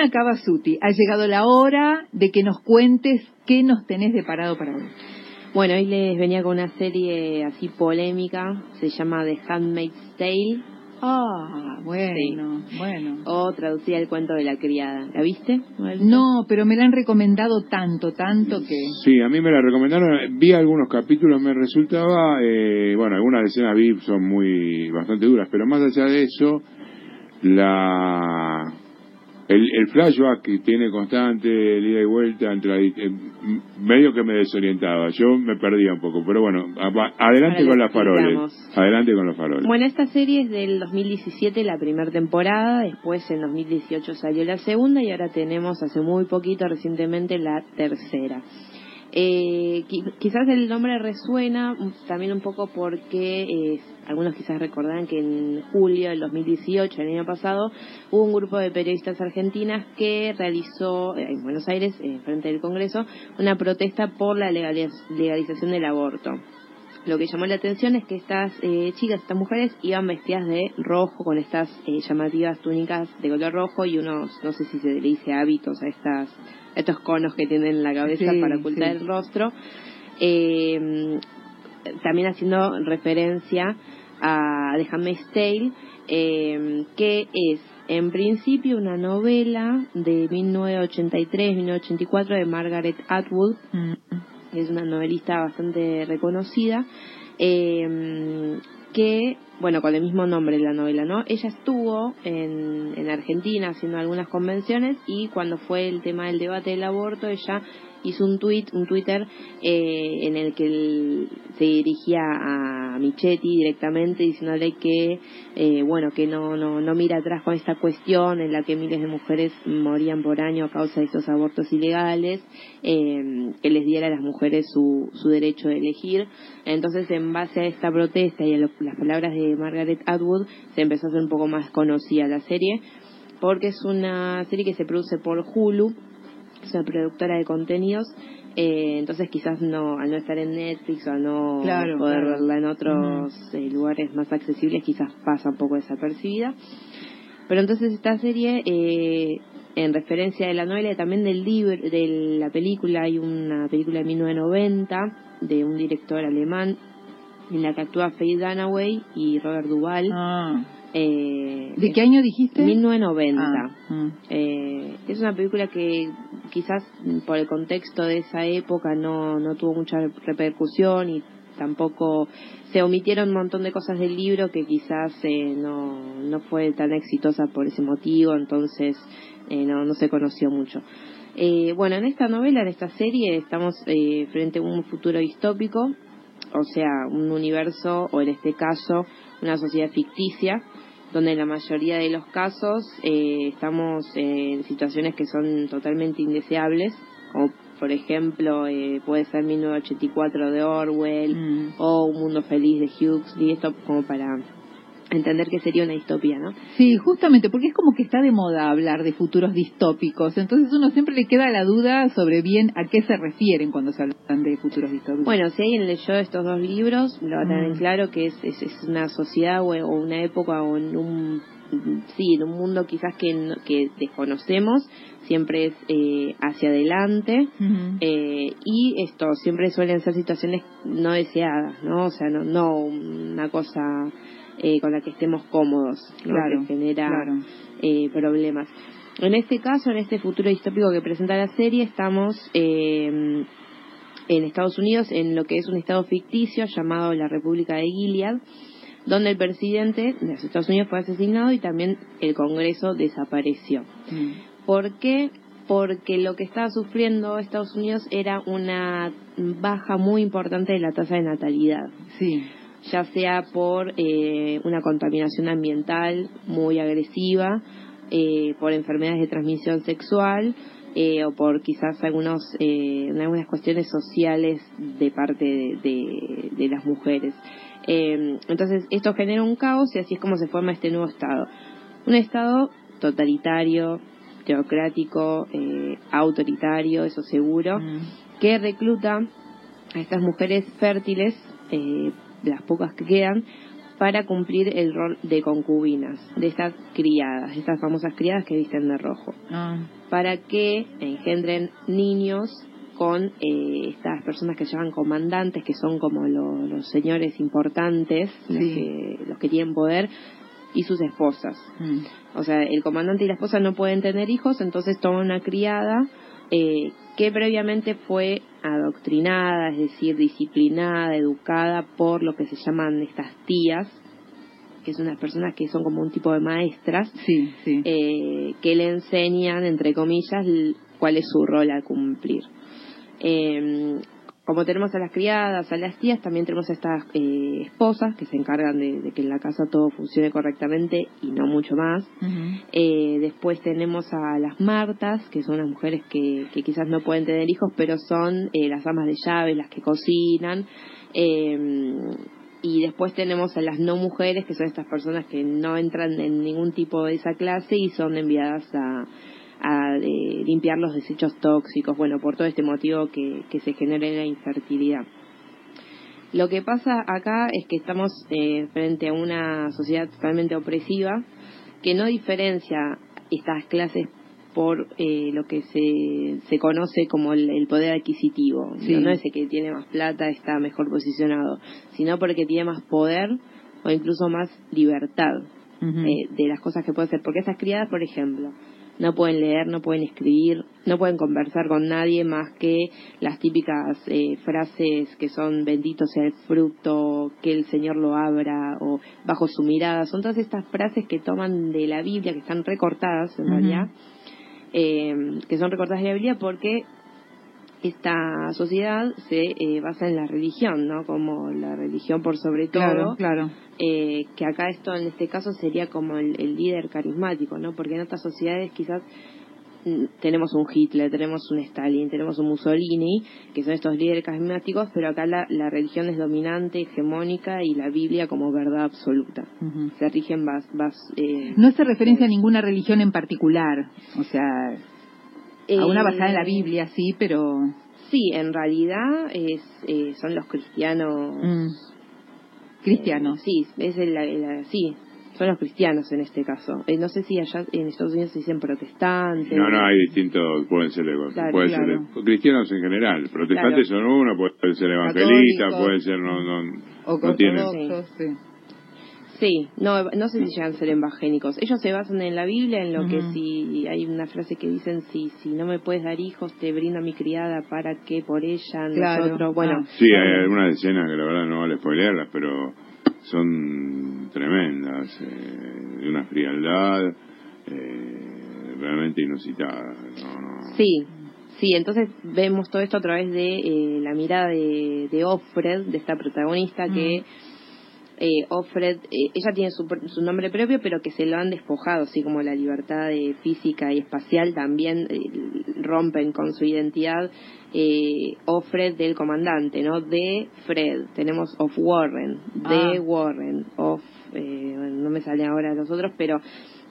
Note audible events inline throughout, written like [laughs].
Ana Cavasuti, ha llegado la hora de que nos cuentes qué nos tenés de parado para hoy. Bueno, hoy les venía con una serie así polémica, se llama The Handmaid's Tale. Ah, bueno, bueno. O traducida el cuento de la criada. ¿La viste? No, pero me la han recomendado tanto, tanto que... Sí, a mí me la recomendaron, vi algunos capítulos, me resultaba, eh, bueno, algunas escenas vi son muy, bastante duras, pero más allá de eso, la el, el flashback que tiene constante, el ida y vuelta, entre, eh, medio que me desorientaba. Yo me perdía un poco, pero bueno, adelante con las faroles. Adelante con los faroles. Bueno, esta serie es del 2017, la primera temporada, después en 2018 salió la segunda y ahora tenemos hace muy poquito, recientemente, la tercera. Eh, quizás el nombre resuena también un poco porque eh, algunos quizás recordarán que en julio del 2018, el año pasado, hubo un grupo de periodistas argentinas que realizó eh, en Buenos Aires, eh, frente del Congreso, una protesta por la legalización del aborto. Lo que llamó la atención es que estas eh, chicas, estas mujeres, iban vestidas de rojo con estas llamativas túnicas de color rojo y unos, no sé si se le dice hábitos a estas estos conos que tienen en la cabeza para ocultar el rostro. Eh, también haciendo referencia a The Handmaid's Tale, eh, que es en principio una novela de 1983-1984 de Margaret Atwood, mm. Es una novelista bastante reconocida, eh, que, bueno, con el mismo nombre la novela, ¿no? Ella estuvo en, en Argentina haciendo algunas convenciones y cuando fue el tema del debate del aborto, ella hizo un tweet, un Twitter eh, en el que se dirigía a Michetti directamente diciéndole que eh, bueno que no, no no mira atrás con esta cuestión en la que miles de mujeres morían por año a causa de estos abortos ilegales, eh, que les diera a las mujeres su, su derecho de elegir. Entonces, en base a esta protesta y a las palabras de Margaret Atwood, se empezó a hacer un poco más conocida la serie, porque es una serie que se produce por Hulu es una productora de contenidos, eh, entonces quizás no, al no estar en Netflix o al no poder verla en otros eh, lugares más accesibles, quizás pasa un poco desapercibida. Pero entonces esta serie, eh, en referencia de la novela y también del libro, de la película, hay una película de 1990 de un director alemán en la que actúa Faye Dunaway y Robert Duvall. Ah. Eh, ¿De qué año dijiste? 1990. Ah, mm. eh, es una película que quizás por el contexto de esa época no, no tuvo mucha repercusión y tampoco se omitieron un montón de cosas del libro que quizás eh, no, no fue tan exitosa por ese motivo, entonces eh, no, no se conoció mucho. Eh, bueno, en esta novela, en esta serie, estamos eh, frente a un futuro distópico, o sea, un universo, o en este caso, una sociedad ficticia, donde en la mayoría de los casos eh, estamos en situaciones que son totalmente indeseables, como por ejemplo eh, puede ser 1984 de Orwell mm. o Un Mundo Feliz de Hughes, y esto como para entender que sería una distopía, ¿no? Sí, justamente, porque es como que está de moda hablar de futuros distópicos, entonces uno siempre le queda la duda sobre bien a qué se refieren cuando se hablan de futuros distópicos. Bueno, si alguien leyó estos dos libros, lo va a tener mm. claro que es, es, una sociedad o, una época o en un sí, en un mundo quizás que, que desconocemos, siempre es eh, hacia adelante eh, y esto siempre suelen ser situaciones no deseadas, ¿no? O sea, no, no una cosa eh, con la que estemos cómodos, claro, que genera eh, problemas. En este caso, en este futuro distópico que presenta la serie, estamos eh, en Estados Unidos, en lo que es un estado ficticio llamado la República de Gilead, donde el presidente de los Estados Unidos fue asesinado y también el Congreso desapareció. Mm. ¿Por qué? Porque lo que estaba sufriendo Estados Unidos era una baja muy importante de la tasa de natalidad. Sí ya sea por eh, una contaminación ambiental muy agresiva, eh, por enfermedades de transmisión sexual eh, o por quizás algunos, algunas cuestiones sociales de parte de, de las mujeres. entonces, esto genera un caos y así es como se forma este nuevo Estado. Un Estado totalitario, teocrático, autoritario, eso seguro, mm. que recluta a estas mujeres fértiles eh, las pocas que quedan, para cumplir el rol de concubinas, de estas criadas, estas famosas criadas que visten de rojo, ah. para que engendren niños con eh, estas personas que se llaman comandantes, que son como los señores importantes, los, que, tienen poder, y sus esposas. Mm. O sea, el comandante y la esposa no pueden tener hijos, entonces toma una criada eh, que previamente fue adoctrinada, es decir, disciplinada, educada por lo que se llaman estas tías, que son unas personas que son como un tipo de maestras, eh, que le enseñan, entre comillas, cuál es su rol a cumplir. Eh, como tenemos a las criadas, a las tías, también tenemos a estas eh, esposas que se encargan de, que en la casa todo funcione correctamente y no mucho más. eh, después tenemos a las martas, que son las mujeres que, que quizás no pueden tener hijos, pero son eh, las amas de llaves, las que cocinan. Eh, y después tenemos a las no mujeres, que son estas personas que no entran en ningún tipo de esa clase y son enviadas a a eh, limpiar los desechos tóxicos, bueno, por todo este motivo que, que se genera la infertilidad. Lo que pasa acá es que estamos eh, frente a una sociedad totalmente opresiva que no diferencia estas clases por eh, lo que se, se conoce como el, poder adquisitivo. No, es el que tiene más plata está mejor posicionado, sino porque tiene más poder o incluso más libertad de las cosas que puede hacer. Porque esas criadas, por ejemplo, no pueden leer, no pueden escribir, no pueden conversar con nadie más que las típicas eh, frases que son bendito sea el fruto, que el Señor lo abra o bajo su mirada. Son todas estas frases que toman de la Biblia, que están recortadas en realidad, eh, que son recortadas de la Biblia porque esta sociedad se eh, basa en la religión, ¿no? Como la religión por sobre todo. Claro, eh, que acá esto en este caso sería como el, líder carismático, ¿no? Porque en otras sociedades quizás mm, tenemos un Hitler, tenemos un Stalin, tenemos un Mussolini, que son estos líderes carismáticos, pero acá la, religión es dominante, hegemónica y la Biblia como verdad absoluta. Se rigen más... eh, no se referencia a ninguna religión en particular, o sea, a una basada en la eh, Biblia, sí, pero... Sí, en realidad es, eh, son los cristianos... Mm. Cristianos. sí, es el, sí, son los cristianos en este caso. Eh, no sé si allá en Estados Unidos se dicen protestantes. No, no, hay distintos, pueden ser, pueden ser cristianos en general. Protestantes son uno, pueden ser evangelistas, pueden ser no, no, o no tienen. Sí. Sí, no, no sé si llegan a ser evangélicos. Ellos se basan en la Biblia, en lo que si hay una frase que dicen, si, si no me puedes dar hijos, te brindo a mi criada para que por ella nosotros, bueno. Ah. Sí, hay algunas escenas que la verdad no vale spoilearlas, pero son tremendas, eh, de una frialdad eh, realmente inusitada. Sí, Sí, entonces vemos todo esto a través de eh, la mirada de, de Offred, de esta protagonista que eh, Offred, eh, ella tiene su, su, nombre propio, pero que se lo han despojado, así como la libertad de física y espacial también eh, rompen con su identidad. Eh, Offred del comandante, ¿no? De Fred, tenemos of Warren, de ah. Warren, of, eh, no me salen ahora los otros, pero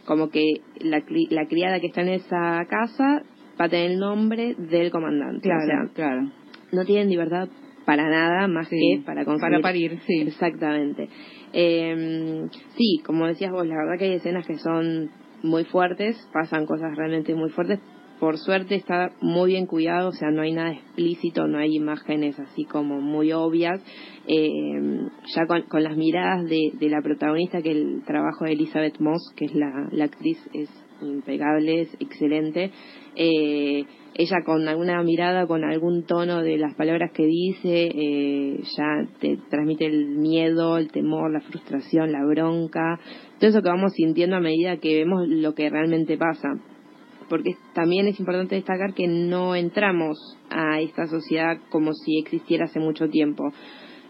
como que la, la criada que está en esa casa va a tener el nombre del comandante. Claro, claro. No tienen libertad para nada más que para Para parir, sí. Exactamente. Eh, sí, como decías vos, la verdad que hay escenas que son muy fuertes, pasan cosas realmente muy fuertes. Por suerte está muy bien cuidado, o sea, no hay nada explícito, no hay imágenes así como muy obvias. Eh, ya con, con, las miradas de, de, la protagonista, que el trabajo de Elizabeth Moss, que es la, la actriz, es impecable, es excelente. Eh, ella con alguna mirada, con algún tono de las palabras que dice, eh, ya te transmite el miedo, el temor, la frustración, la bronca, todo eso que vamos sintiendo a medida que vemos lo que realmente pasa. Porque también es importante destacar que no entramos a esta sociedad como si existiera hace mucho tiempo.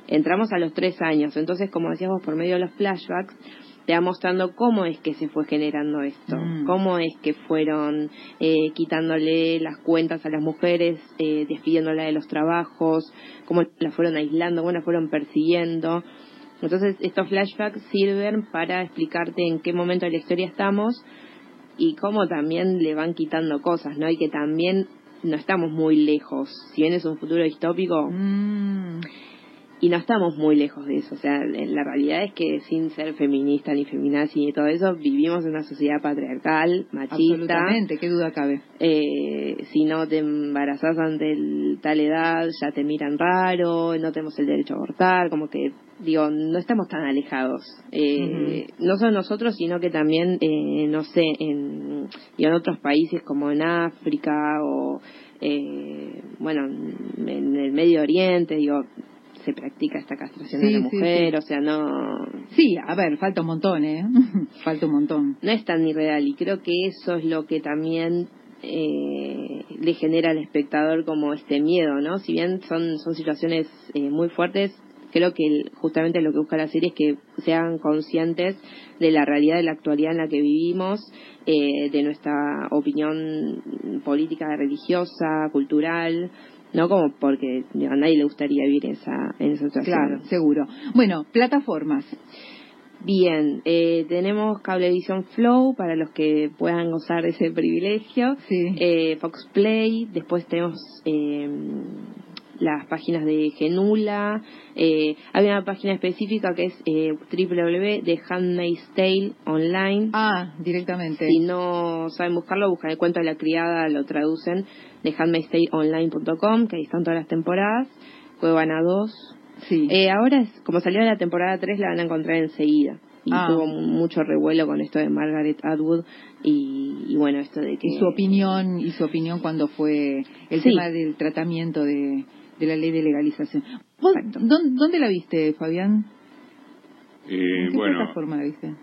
Entramos a los tres años, entonces como decíamos por medio de los flashbacks, te va mostrando cómo es que se fue generando esto, mm. cómo es que fueron eh, quitándole las cuentas a las mujeres, eh, despidiéndola de los trabajos, cómo la fueron aislando, cómo la fueron persiguiendo. Entonces, estos flashbacks sirven para explicarte en qué momento de la historia estamos y cómo también le van quitando cosas, ¿no? Y que también no estamos muy lejos. Si bien es un futuro distópico, mm y no estamos muy lejos de eso. O sea, la realidad es que sin ser feminista ni feminazi ni todo eso, vivimos en una sociedad patriarcal, machista. Absolutamente, qué duda cabe. Eh, si no te embarazas ante tal edad, ya te miran raro, no tenemos el derecho a abortar, como que, digo, no estamos tan alejados. Eh, No solo nosotros, sino que también, eh, no sé, en, y en otros países como en África o. Eh, bueno, en el Medio Oriente, digo, se practica esta castración de la mujer, o sea, no... Sí, a ver, falta un montón, ¿eh? [laughs] falta un montón. No es tan irreal y creo que eso es lo que también eh, le genera al espectador como este miedo, ¿no? Si bien son, son situaciones eh, muy fuertes, creo que justamente lo que busca la serie es que sean conscientes de la realidad de la actualidad en la que vivimos, eh, de nuestra opinión política, religiosa, cultural, no como porque a nadie le gustaría vivir esa, en esa situación. Claro, seguro. Bueno, plataformas. Bien, eh, tenemos Cablevisión Flow para los que puedan gozar de ese privilegio. Sí. Eh, Fox Play, después tenemos eh, las páginas de Genula. Eh, hay una página específica que es eh, www de Handmaid's Tale Online. Ah, directamente. Si no saben buscarlo, buscan el cuento de la criada, lo traducen de handmaidstateonline.com, que ahí están todas las temporadas. Cuevana 2. Sí. Eh, ahora, es, como salió la temporada 3, la van a encontrar enseguida. Y ah. tuvo mucho revuelo con esto de Margaret Atwood y, bueno, esto de que... Y su opinión, y su opinión cuando fue el tema del tratamiento de, de la ley de legalización. dónde, la viste, Fabián? Eh, ¿En qué bueno, plataforma la viste?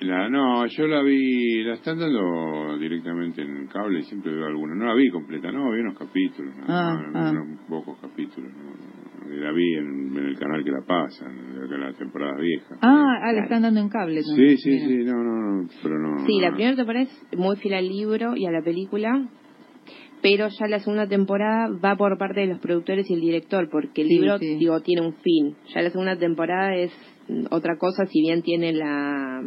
La, no, yo la vi, la están dando directamente en el cable, siempre veo alguna. No la vi completa, no, vi unos capítulos, ah, ah. unos pocos capítulos. la vi en, el canal que la pasan, en la temporada vieja. Ah, ah, la están dando en cable. Sí, sí, sí, no, no, no, pero no. Sí, la primera temporada es muy fiel al libro y a la película, pero ya la segunda temporada va por parte de los productores y el director, porque el libro, digo, tiene un fin. Ya la segunda temporada es otra cosa, si bien tiene la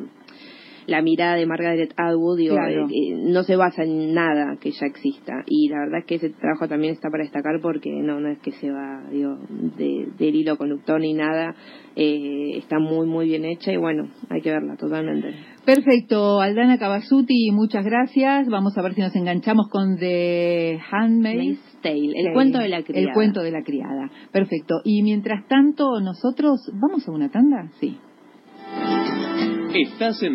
la mirada de Margaret Atwood digo, eh, eh, no se basa en nada que ya exista. Y la verdad es que ese trabajo también está para destacar porque no no es que se va digo de, del hilo conductor ni nada. Eh, está muy muy bien hecha y bueno hay que verla totalmente. Perfecto. Aldana Cavasuti muchas gracias. Vamos a ver si nos enganchamos con The Handmaid's Tale el cuento de la criada. El cuento de la criada. Perfecto. Y mientras tanto nosotros vamos a una tanda sí. Estás en